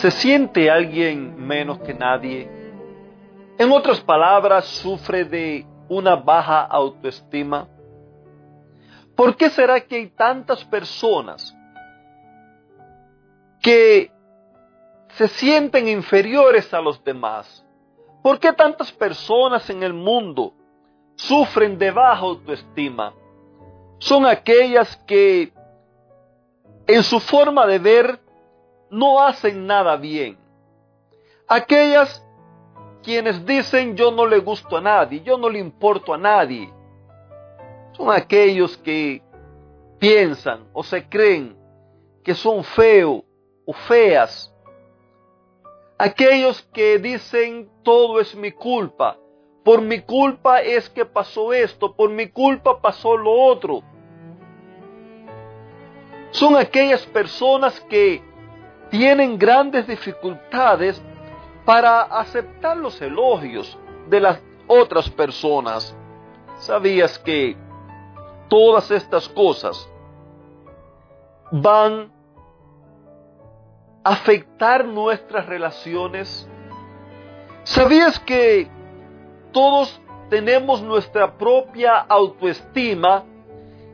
¿Se siente alguien menos que nadie? En otras palabras, sufre de una baja autoestima. ¿Por qué será que hay tantas personas que se sienten inferiores a los demás? ¿Por qué tantas personas en el mundo sufren de baja autoestima? Son aquellas que en su forma de ver no hacen nada bien. Aquellas quienes dicen yo no le gusto a nadie, yo no le importo a nadie, son aquellos que piensan o se creen que son feos o feas. Aquellos que dicen todo es mi culpa, por mi culpa es que pasó esto, por mi culpa pasó lo otro. Son aquellas personas que tienen grandes dificultades para aceptar los elogios de las otras personas. ¿Sabías que todas estas cosas van a afectar nuestras relaciones? ¿Sabías que todos tenemos nuestra propia autoestima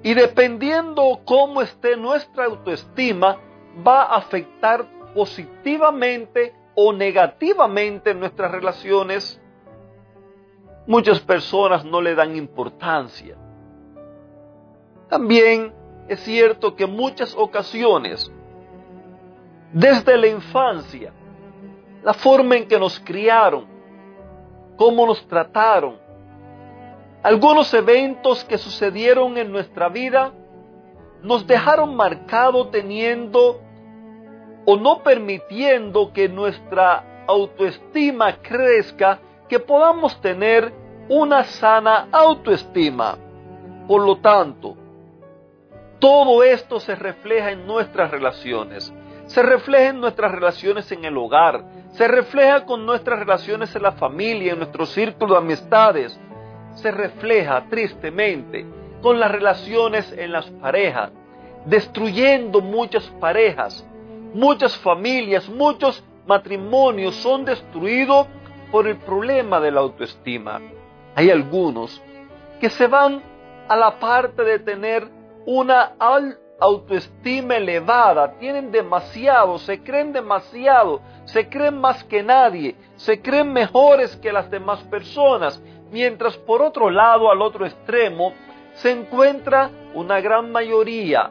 y dependiendo cómo esté nuestra autoestima, va a afectar positivamente o negativamente nuestras relaciones, muchas personas no le dan importancia. También es cierto que muchas ocasiones, desde la infancia, la forma en que nos criaron, cómo nos trataron, algunos eventos que sucedieron en nuestra vida nos dejaron marcado teniendo o no permitiendo que nuestra autoestima crezca, que podamos tener una sana autoestima. Por lo tanto, todo esto se refleja en nuestras relaciones, se refleja en nuestras relaciones en el hogar, se refleja con nuestras relaciones en la familia, en nuestro círculo de amistades, se refleja tristemente con las relaciones en las parejas, destruyendo muchas parejas, muchas familias, muchos matrimonios son destruidos por el problema de la autoestima. Hay algunos que se van a la parte de tener una autoestima elevada, tienen demasiado, se creen demasiado, se creen más que nadie, se creen mejores que las demás personas, mientras por otro lado, al otro extremo, se encuentra una gran mayoría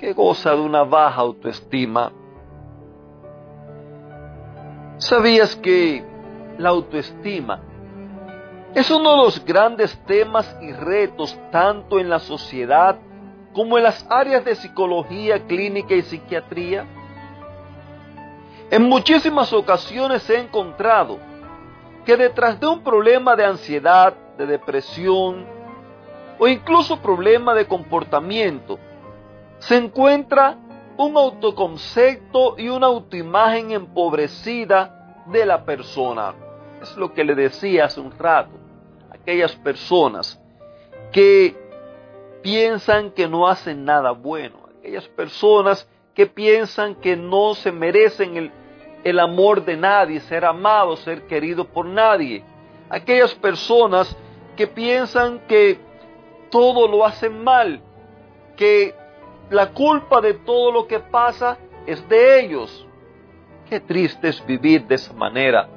que goza de una baja autoestima. ¿Sabías que la autoestima es uno de los grandes temas y retos tanto en la sociedad como en las áreas de psicología clínica y psiquiatría? En muchísimas ocasiones he encontrado que detrás de un problema de ansiedad, de depresión o incluso problema de comportamiento, se encuentra un autoconcepto y una autoimagen empobrecida de la persona. Es lo que le decía hace un rato. Aquellas personas que piensan que no hacen nada bueno. Aquellas personas que piensan que no se merecen el, el amor de nadie, ser amado, ser querido por nadie. Aquellas personas que piensan que todo lo hacen mal, que la culpa de todo lo que pasa es de ellos. Qué triste es vivir de esa manera.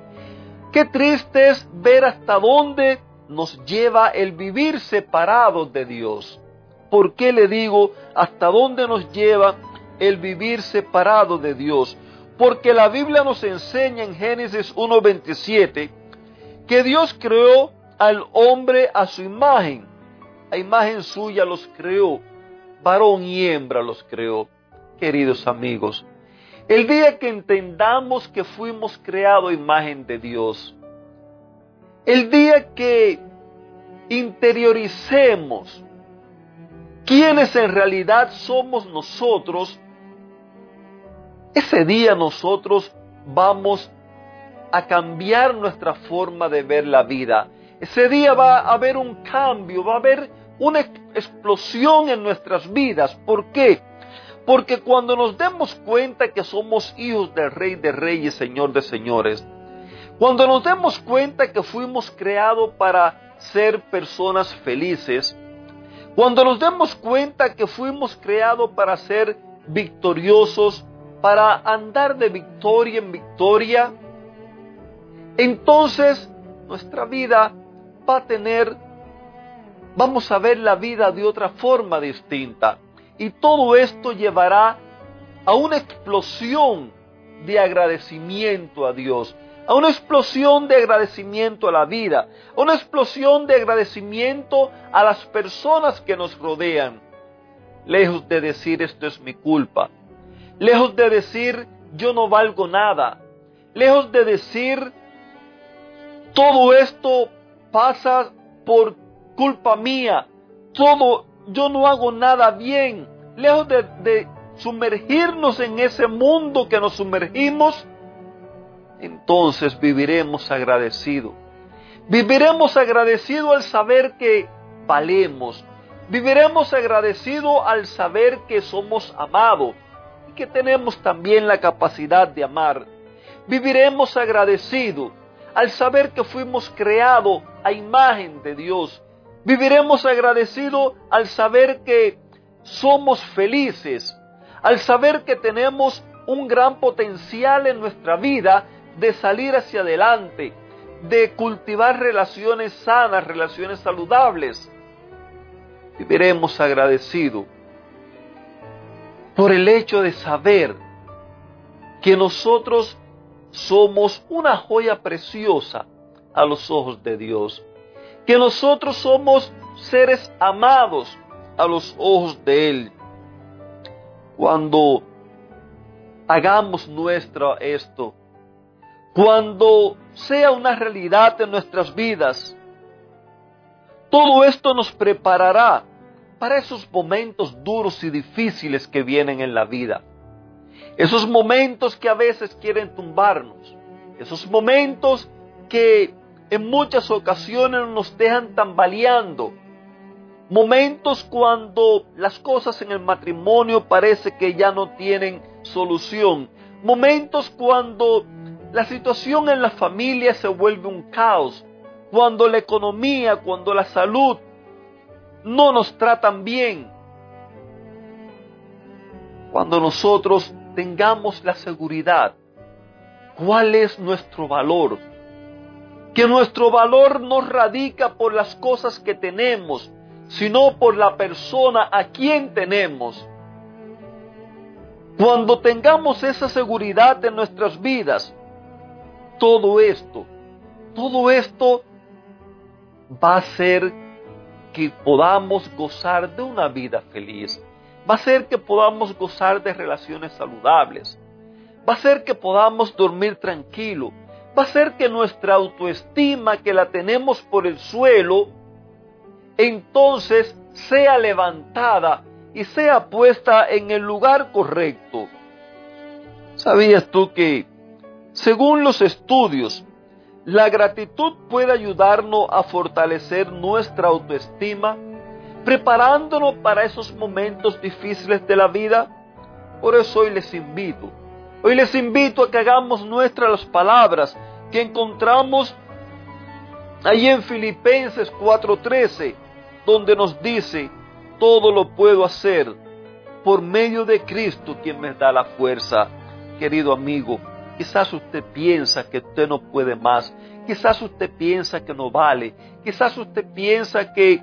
Qué triste es ver hasta dónde nos lleva el vivir separados de Dios. ¿Por qué le digo hasta dónde nos lleva el vivir separado de Dios? Porque la Biblia nos enseña en Génesis 1.27 que Dios creó al hombre a su imagen. A imagen suya los creó varón y hembra los creó. Queridos amigos, el día que entendamos que fuimos creados a imagen de Dios, el día que interioricemos quiénes en realidad somos nosotros, ese día nosotros vamos a cambiar nuestra forma de ver la vida. Ese día va a haber un cambio, va a haber una explosión en nuestras vidas. ¿Por qué? Porque cuando nos demos cuenta que somos hijos del Rey de Reyes, Señor de Señores, cuando nos demos cuenta que fuimos creados para ser personas felices, cuando nos demos cuenta que fuimos creados para ser victoriosos, para andar de victoria en victoria, entonces nuestra vida va a tener, vamos a ver la vida de otra forma distinta. Y todo esto llevará a una explosión de agradecimiento a Dios, a una explosión de agradecimiento a la vida, a una explosión de agradecimiento a las personas que nos rodean. Lejos de decir esto es mi culpa, lejos de decir yo no valgo nada, lejos de decir todo esto pasa por culpa mía, todo yo no hago nada bien, lejos de, sumergirnos en ese mundo que nos sumergimos, entonces viviremos agradecidos. Viviremos agradecidos al saber que valemos. Viviremos agradecidos al saber que somos amados y que tenemos también la capacidad de amar. Viviremos agradecidos al saber que fuimos creados a imagen de Dios. Viviremos agradecidos al saber que somos felices, al saber que tenemos un gran potencial en nuestra vida de salir hacia adelante, de cultivar relaciones sanas, relaciones saludables. Viviremos agradecidos por el hecho de saber que nosotros somos una joya preciosa a los ojos de Dios, que nosotros somos seres amados a los ojos de Él. Cuando hagamos nuestro esto, cuando sea una realidad en nuestras vidas, todo esto nos preparará para esos momentos duros y difíciles que vienen en la vida. Esos momentos que a veces quieren tumbarnos. Esos momentos que en muchas ocasiones nos dejan tambaleando. Momentos cuando las cosas en el matrimonio parece que ya no tienen solución. Momentos cuando la situación en la familia se vuelve un caos. Cuando la economía, cuando la salud no nos tratan bien. Cuando nosotros tengamos la seguridad cuál es nuestro valor. Que nuestro valor no radica por las cosas que tenemos, sino por la persona a quien tenemos. Cuando tengamos esa seguridad en nuestras vidas, todo esto, todo esto va a ser que podamos gozar de una vida feliz. Va a ser que podamos gozar de relaciones saludables, va a ser que podamos dormir tranquilo, va a ser que nuestra autoestima que la tenemos por el suelo, entonces sea levantada y sea puesta en el lugar correcto. ¿Sabías tú que, según los estudios, la gratitud puede ayudarnos a fortalecer nuestra autoestima preparándonos para esos momentos difíciles de la vida. Por eso hoy les invito, hoy les invito a que hagamos nuestras palabras que encontramos ahí en Filipenses 4:13, donde nos dice, todo lo puedo hacer por medio de Cristo quien me da la fuerza. Querido amigo, quizás usted piensa que usted no puede más, quizás usted piensa que no vale, quizás usted piensa que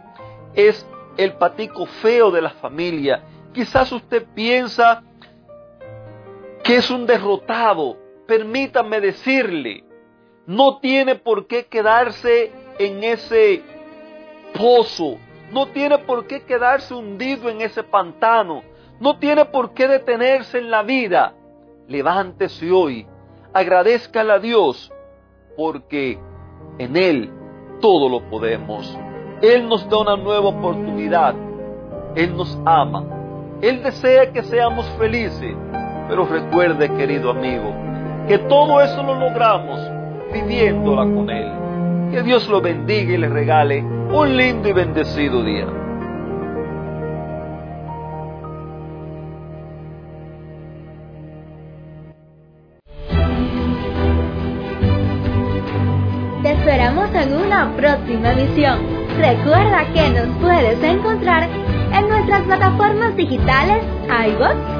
es el patico feo de la familia. Quizás usted piensa que es un derrotado. Permítame decirle, no tiene por qué quedarse en ese pozo, no tiene por qué quedarse hundido en ese pantano, no tiene por qué detenerse en la vida. Levántese hoy, agradezcale a Dios, porque en Él todo lo podemos. Él nos da una nueva oportunidad. Él nos ama. Él desea que seamos felices. Pero recuerde, querido amigo, que todo eso lo logramos viviéndola con Él. Que Dios lo bendiga y le regale un lindo y bendecido día. Te esperamos en una próxima emisión. Recuerda que nos puedes encontrar en nuestras plataformas digitales iBox,